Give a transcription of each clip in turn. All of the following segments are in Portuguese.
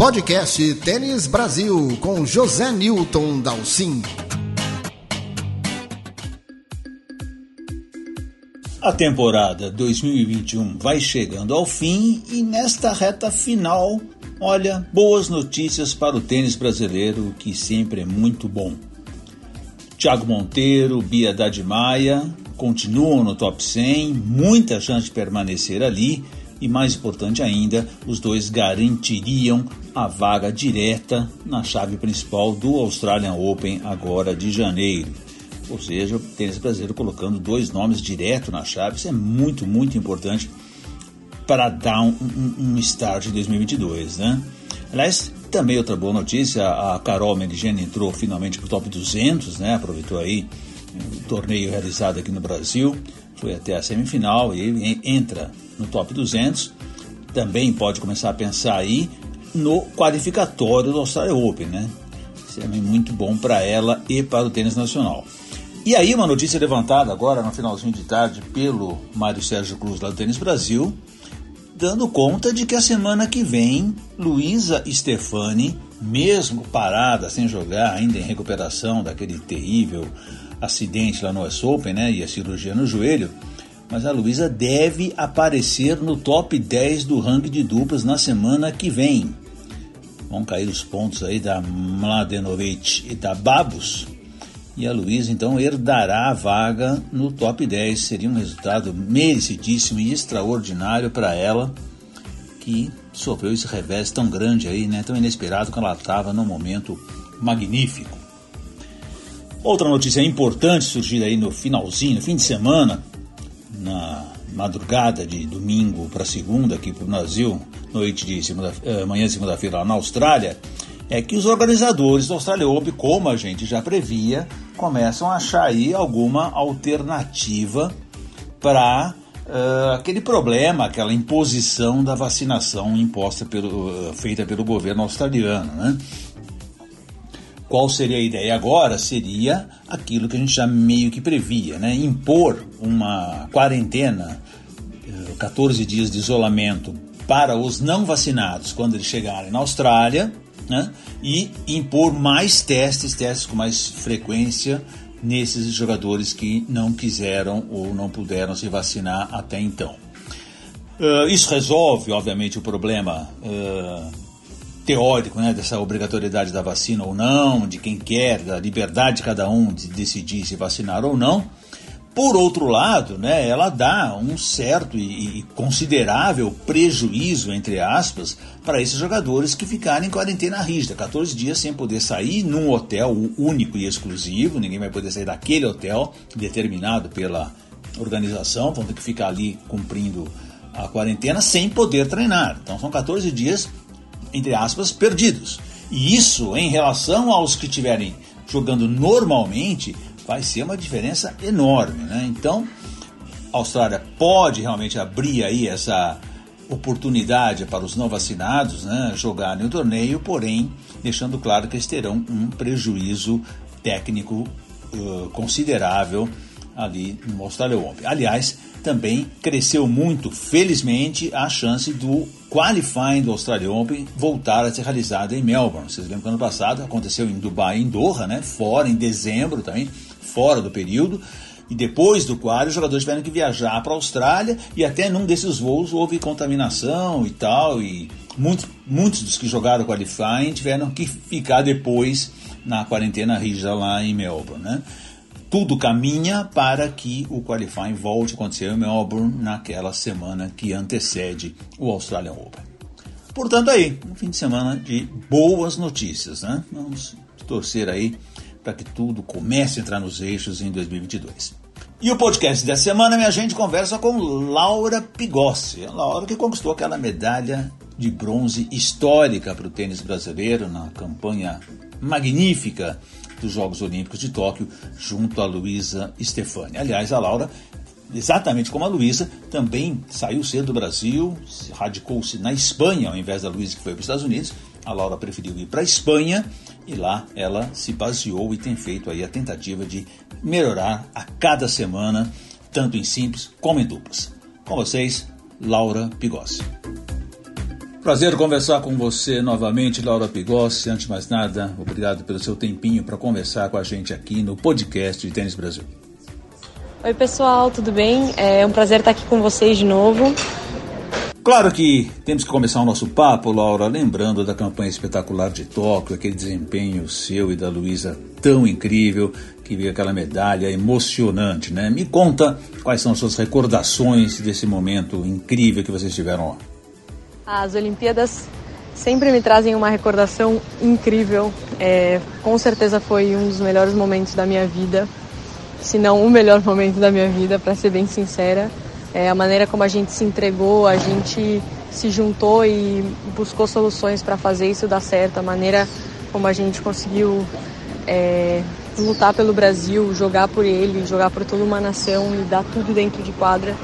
Podcast Tênis Brasil com José Newton Dalcin. A temporada 2021 vai chegando ao fim e nesta reta final, olha, boas notícias para o tênis brasileiro, que sempre é muito bom. Thiago Monteiro, Bia Dade Maia continuam no top 100, muita chance de permanecer ali e mais importante ainda, os dois garantiriam a vaga direta na chave principal do Australian Open agora de janeiro. Ou seja, o tênis brasileiro colocando dois nomes direto na chave, isso é muito, muito importante para dar um, um, um start em 2022, né? Aliás, também outra boa notícia, a Carol Meligeni entrou finalmente para o top 200, né? Aproveitou aí o torneio realizado aqui no Brasil, foi até a semifinal e entra no top 200. Também pode começar a pensar aí no qualificatório do Australia Open, né? Isso é muito bom para ela e para o tênis nacional. E aí, uma notícia levantada agora no finalzinho de tarde pelo Mário Sérgio Cruz lá do Tênis Brasil, dando conta de que a semana que vem, Luísa Stefani, mesmo parada, sem jogar, ainda em recuperação daquele terrível acidente lá no US Open, né, e a cirurgia no joelho, mas a Luísa deve aparecer no top 10 do ranking de duplas na semana que vem. Vão cair os pontos aí da Mladenovic e da Babos, e a Luísa então herdará a vaga no top 10. Seria um resultado merecidíssimo e extraordinário para ela, que sofreu esse revés tão grande aí, né, tão inesperado que ela estava num momento magnífico. Outra notícia importante surgida aí no finalzinho, no fim de semana, na madrugada de domingo para segunda aqui para o Brasil, noite de segunda, eh, manhã de segunda-feira lá na Austrália, é que os organizadores do Australia Open, como a gente já previa, começam a achar aí alguma alternativa para uh, aquele problema, aquela imposição da vacinação imposta pelo, uh, feita pelo governo australiano. Né? Qual seria a ideia agora? Seria aquilo que a gente já meio que previa, né? impor uma quarentena, uh, 14 dias de isolamento para os não vacinados quando eles chegarem na Austrália né? e impor mais testes, testes com mais frequência nesses jogadores que não quiseram ou não puderam se vacinar até então. Uh, isso resolve, obviamente, o problema uh, teórico né, dessa obrigatoriedade da vacina ou não, de quem quer, da liberdade de cada um de decidir se vacinar ou não. Por outro lado, né, ela dá um certo e, considerável prejuízo, entre aspas, para esses jogadores que ficarem em quarentena rígida, 14 dias sem poder sair num hotel único e exclusivo, ninguém vai poder sair daquele hotel determinado pela organização, vão ter que ficar ali cumprindo a quarentena sem poder treinar. Então são 14 dias, entre aspas, perdidos. E isso, em relação aos que estiverem jogando normalmente, vai ser uma diferença enorme. Né? Então, a Austrália pode realmente abrir aí essa oportunidade para os não vacinados né, jogarem o torneio, porém deixando claro que eles terão um prejuízo técnico uh, considerável ali no Australia Open. Aliás, também cresceu muito, felizmente, a chance do qualifying do Australia Open voltar a ser realizado em Melbourne. Vocês lembram que ano passado aconteceu em Dubai, em Doha, né? Fora em dezembro também fora do período. E depois do qual os jogadores tiveram que viajar para a Austrália e até num desses voos houve contaminação e tal. E muitos, muitos dos que jogaram qualifying tiveram que ficar depois na quarentena rígida lá em Melbourne. Né? Tudo caminha para que o qualifying volte a acontecer em Melbourne naquela semana que antecede o Australian Open. Portanto, aí, um fim de semana de boas notícias, né? Vamos torcer aí para que tudo comece a entrar nos eixos em 2022. E o podcast dessa semana, minha gente, conversa com Laura Pigossi. A Laura que conquistou aquela medalha de bronze histórica para o tênis brasileiro na campanha magnífica dos Jogos Olímpicos de Tóquio, junto a Luísa Stefani. Aliás, a Laura, exatamente como a Luísa, também saiu cedo do Brasil, radicou-se na Espanha, ao invés da Luísa que foi para os Estados Unidos. A Laura preferiu ir para a Espanha e lá ela se baseou e tem feito aí a tentativa de melhorar a cada semana, tanto em simples como em duplas. Com vocês, Laura Pigossi. Prazer conversar com você novamente, Laura Pigossi. Antes de mais nada, obrigado pelo seu tempinho para conversar com a gente aqui no podcast de Tênis Brasil. Oi, pessoal, tudo bem? É um prazer estar aqui com vocês de novo. Claro que temos que começar o nosso papo, Laura, lembrando da campanha espetacular de Tóquio, aquele desempenho seu e da Luísa tão incrível, que veio aquela medalha emocionante, né? Me conta quais são as suas recordações desse momento incrível que vocês tiveram lá. As Olimpíadas sempre me trazem uma recordação incrível. É, com certeza foi um dos melhores momentos da minha vida, se não o melhor momento da minha vida, para ser bem sincera. É, a maneira como a gente se entregou, a gente se juntou e buscou soluções para fazer isso dar certo, a maneira como a gente conseguiu é, lutar pelo Brasil, jogar por ele, jogar por toda uma nação e dar tudo dentro de quadra,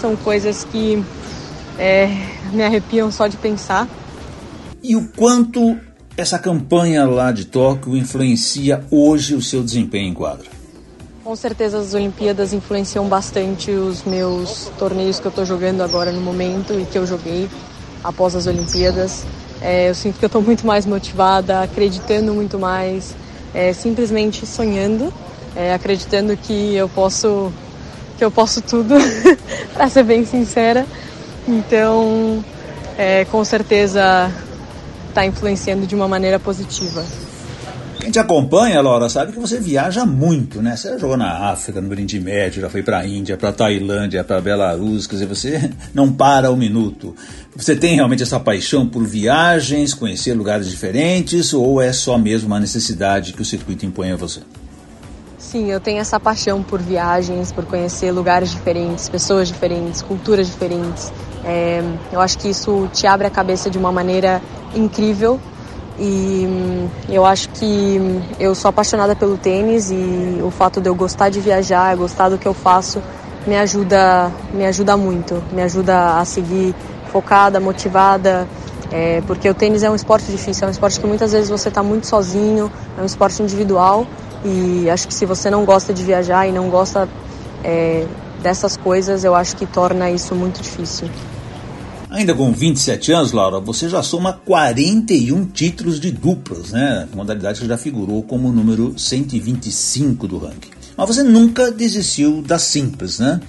são coisas que é, me arrepiam só de pensar. E o quanto essa campanha lá de Tóquio influencia hoje o seu desempenho em quadra? Com certeza as Olimpíadas influenciam bastante os meus torneios que eu estou jogando agora no momento e que eu joguei após as Olimpíadas. É, eu sinto que eu estou muito mais motivada, acreditando muito mais, é, simplesmente sonhando, é, acreditando que eu posso que eu posso tudo, para ser bem sincera. Então, é, com certeza está influenciando de uma maneira positiva. Quem te acompanha, Laura, sabe que você viaja muito, né? Você já jogou na África, no Oriente Médio, já foi para a Índia, para Tailândia, para Belarus, quer dizer, você não para um minuto. Você tem realmente essa paixão por viagens, conhecer lugares diferentes, ou é só mesmo uma necessidade que o circuito impõe a você? Sim, eu tenho essa paixão por viagens, por conhecer lugares diferentes, pessoas diferentes, culturas diferentes. É, eu acho que isso te abre a cabeça de uma maneira incrível. E hum, eu acho que eu sou apaixonada pelo tênis e o fato de eu gostar de viajar, gostar do que eu faço, me ajuda, me ajuda muito, me ajuda a seguir focada, motivada, é, porque o tênis é um esporte difícil, é um esporte que muitas vezes você está muito sozinho, é um esporte individual e acho que se você não gosta de viajar e não gosta é, dessas coisas, eu acho que torna isso muito difícil. Ainda com 27 anos, Laura, você já soma 41 títulos de duplas, né? Modalidade que já figurou como o número 125 do ranking. Mas você nunca desistiu das simples, né?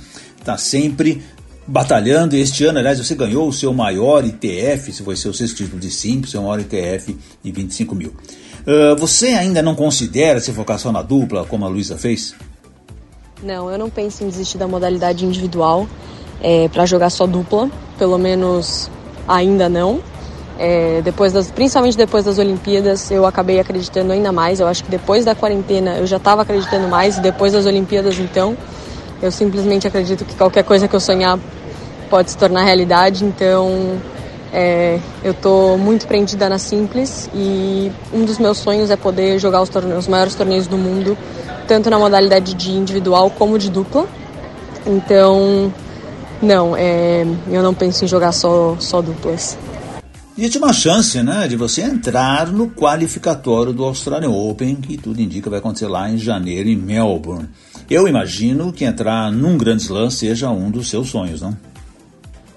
Tá sempre batalhando. Este ano, aliás, você ganhou o seu maior ITF, se foi seu sexto título de simples, seu maior ITF de 25 mil. Uh, você ainda não considera se só na dupla, como a Luísa fez? Não, eu não penso em desistir da modalidade individual é, para jogar só dupla, pelo menos ainda não. É, depois das, principalmente depois das Olimpíadas, eu acabei acreditando ainda mais. Eu acho que depois da quarentena eu já estava acreditando mais, e depois das Olimpíadas, então, eu simplesmente acredito que qualquer coisa que eu sonhar pode se tornar realidade. Então, é, eu estou muito prendida na Simples e um dos meus sonhos é poder jogar os, torneios, os maiores torneios do mundo, tanto na modalidade de individual como de dupla. Então, não, é, eu não penso em jogar só, só duplas. Existe uma chance, né, de você entrar no qualificatório do Australian Open, que tudo indica vai acontecer lá em janeiro em Melbourne. Eu imagino que entrar num Grand Slam seja um dos seus sonhos, não?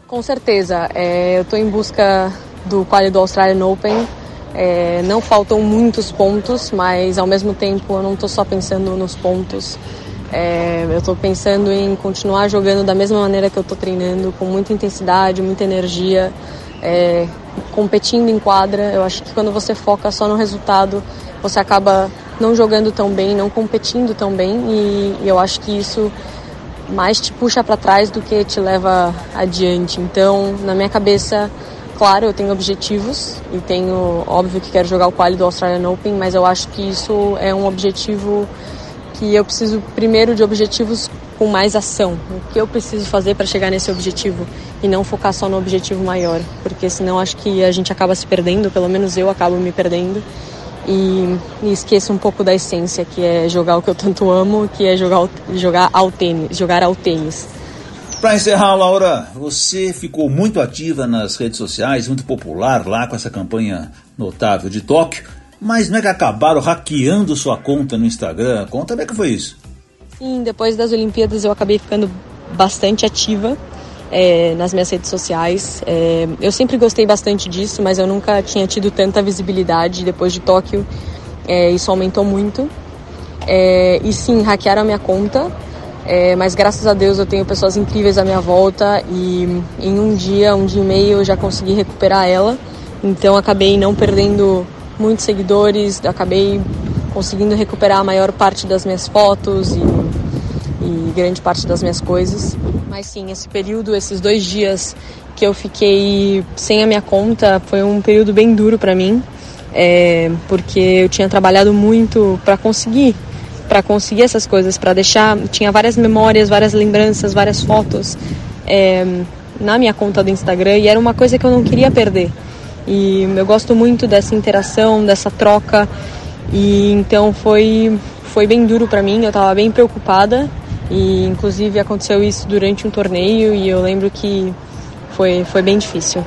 Com certeza. É, eu estou em busca do quali do Australian Open. É, não faltam muitos pontos, mas ao mesmo tempo eu não estou só pensando nos pontos. É, eu estou pensando em continuar jogando da mesma maneira que eu estou treinando, com muita intensidade, muita energia, é, competindo em quadra. Eu acho que quando você foca só no resultado, você acaba não jogando tão bem, não competindo tão bem, e, e eu acho que isso mais te puxa para trás do que te leva adiante. Então, na minha cabeça, claro, eu tenho objetivos e tenho, óbvio que quero jogar o quali do Australian Open, mas eu acho que isso é um objetivo que eu preciso primeiro de objetivos com mais ação. O que eu preciso fazer para chegar nesse objetivo e não focar só no objetivo maior, porque senão acho que a gente acaba se perdendo, pelo menos eu acabo me perdendo e, e esqueço um pouco da essência, que é jogar o que eu tanto amo, que é jogar, jogar ao tênis, jogar ao tênis. Para encerrar, Laura, você ficou muito ativa nas redes sociais, muito popular lá com essa campanha notável de Tóquio. Mas não é que acabaram hackeando sua conta no Instagram? Conta como é que foi isso. Sim, depois das Olimpíadas eu acabei ficando bastante ativa é, nas minhas redes sociais. É, eu sempre gostei bastante disso, mas eu nunca tinha tido tanta visibilidade. Depois de Tóquio, é, isso aumentou muito. É, e sim, hackearam a minha conta, é, mas graças a Deus eu tenho pessoas incríveis à minha volta e em um dia, um dia e meio eu já consegui recuperar ela. Então acabei não perdendo muitos seguidores, acabei conseguindo recuperar a maior parte das minhas fotos e, grande parte das minhas coisas. Mas sim, esse período, esses dois dias que eu fiquei sem a minha conta, foi um período bem duro para mim, é, porque eu tinha trabalhado muito para conseguir, para conseguir essas coisas, para deixar, tinha várias memórias, várias lembranças, várias fotos é, na minha conta do Instagram e era uma coisa que eu não queria perder. E eu gosto muito dessa interação, dessa troca e então foi, foi bem duro para mim, eu estava bem preocupada e inclusive aconteceu isso durante um torneio e eu lembro que foi, foi bem difícil.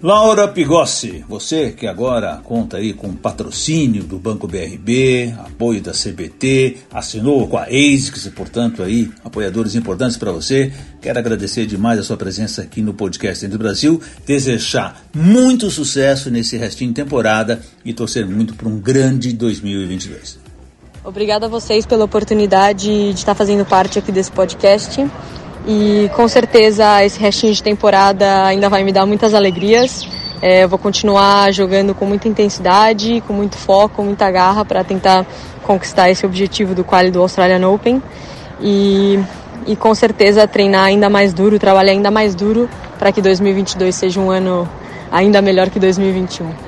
Laura Pigossi, você que agora conta aí com patrocínio do Banco BRB, apoio da CBT, assinou com a ASICS e, portanto, aí, apoiadores importantes para você. Quero agradecer demais a sua presença aqui no podcast do Brasil, desejar muito sucesso nesse restinho de temporada e torcer muito para um grande 2022. Obrigada a vocês pela oportunidade de estar fazendo parte aqui desse podcast. E com certeza esse restinho de temporada ainda vai me dar muitas alegrias. É, eu vou continuar jogando com muita intensidade, com muito foco, muita garra para tentar conquistar esse objetivo do quali do Australian Open. E, e com certeza treinar ainda mais duro, trabalhar ainda mais duro para que 2022 seja um ano ainda melhor que 2021.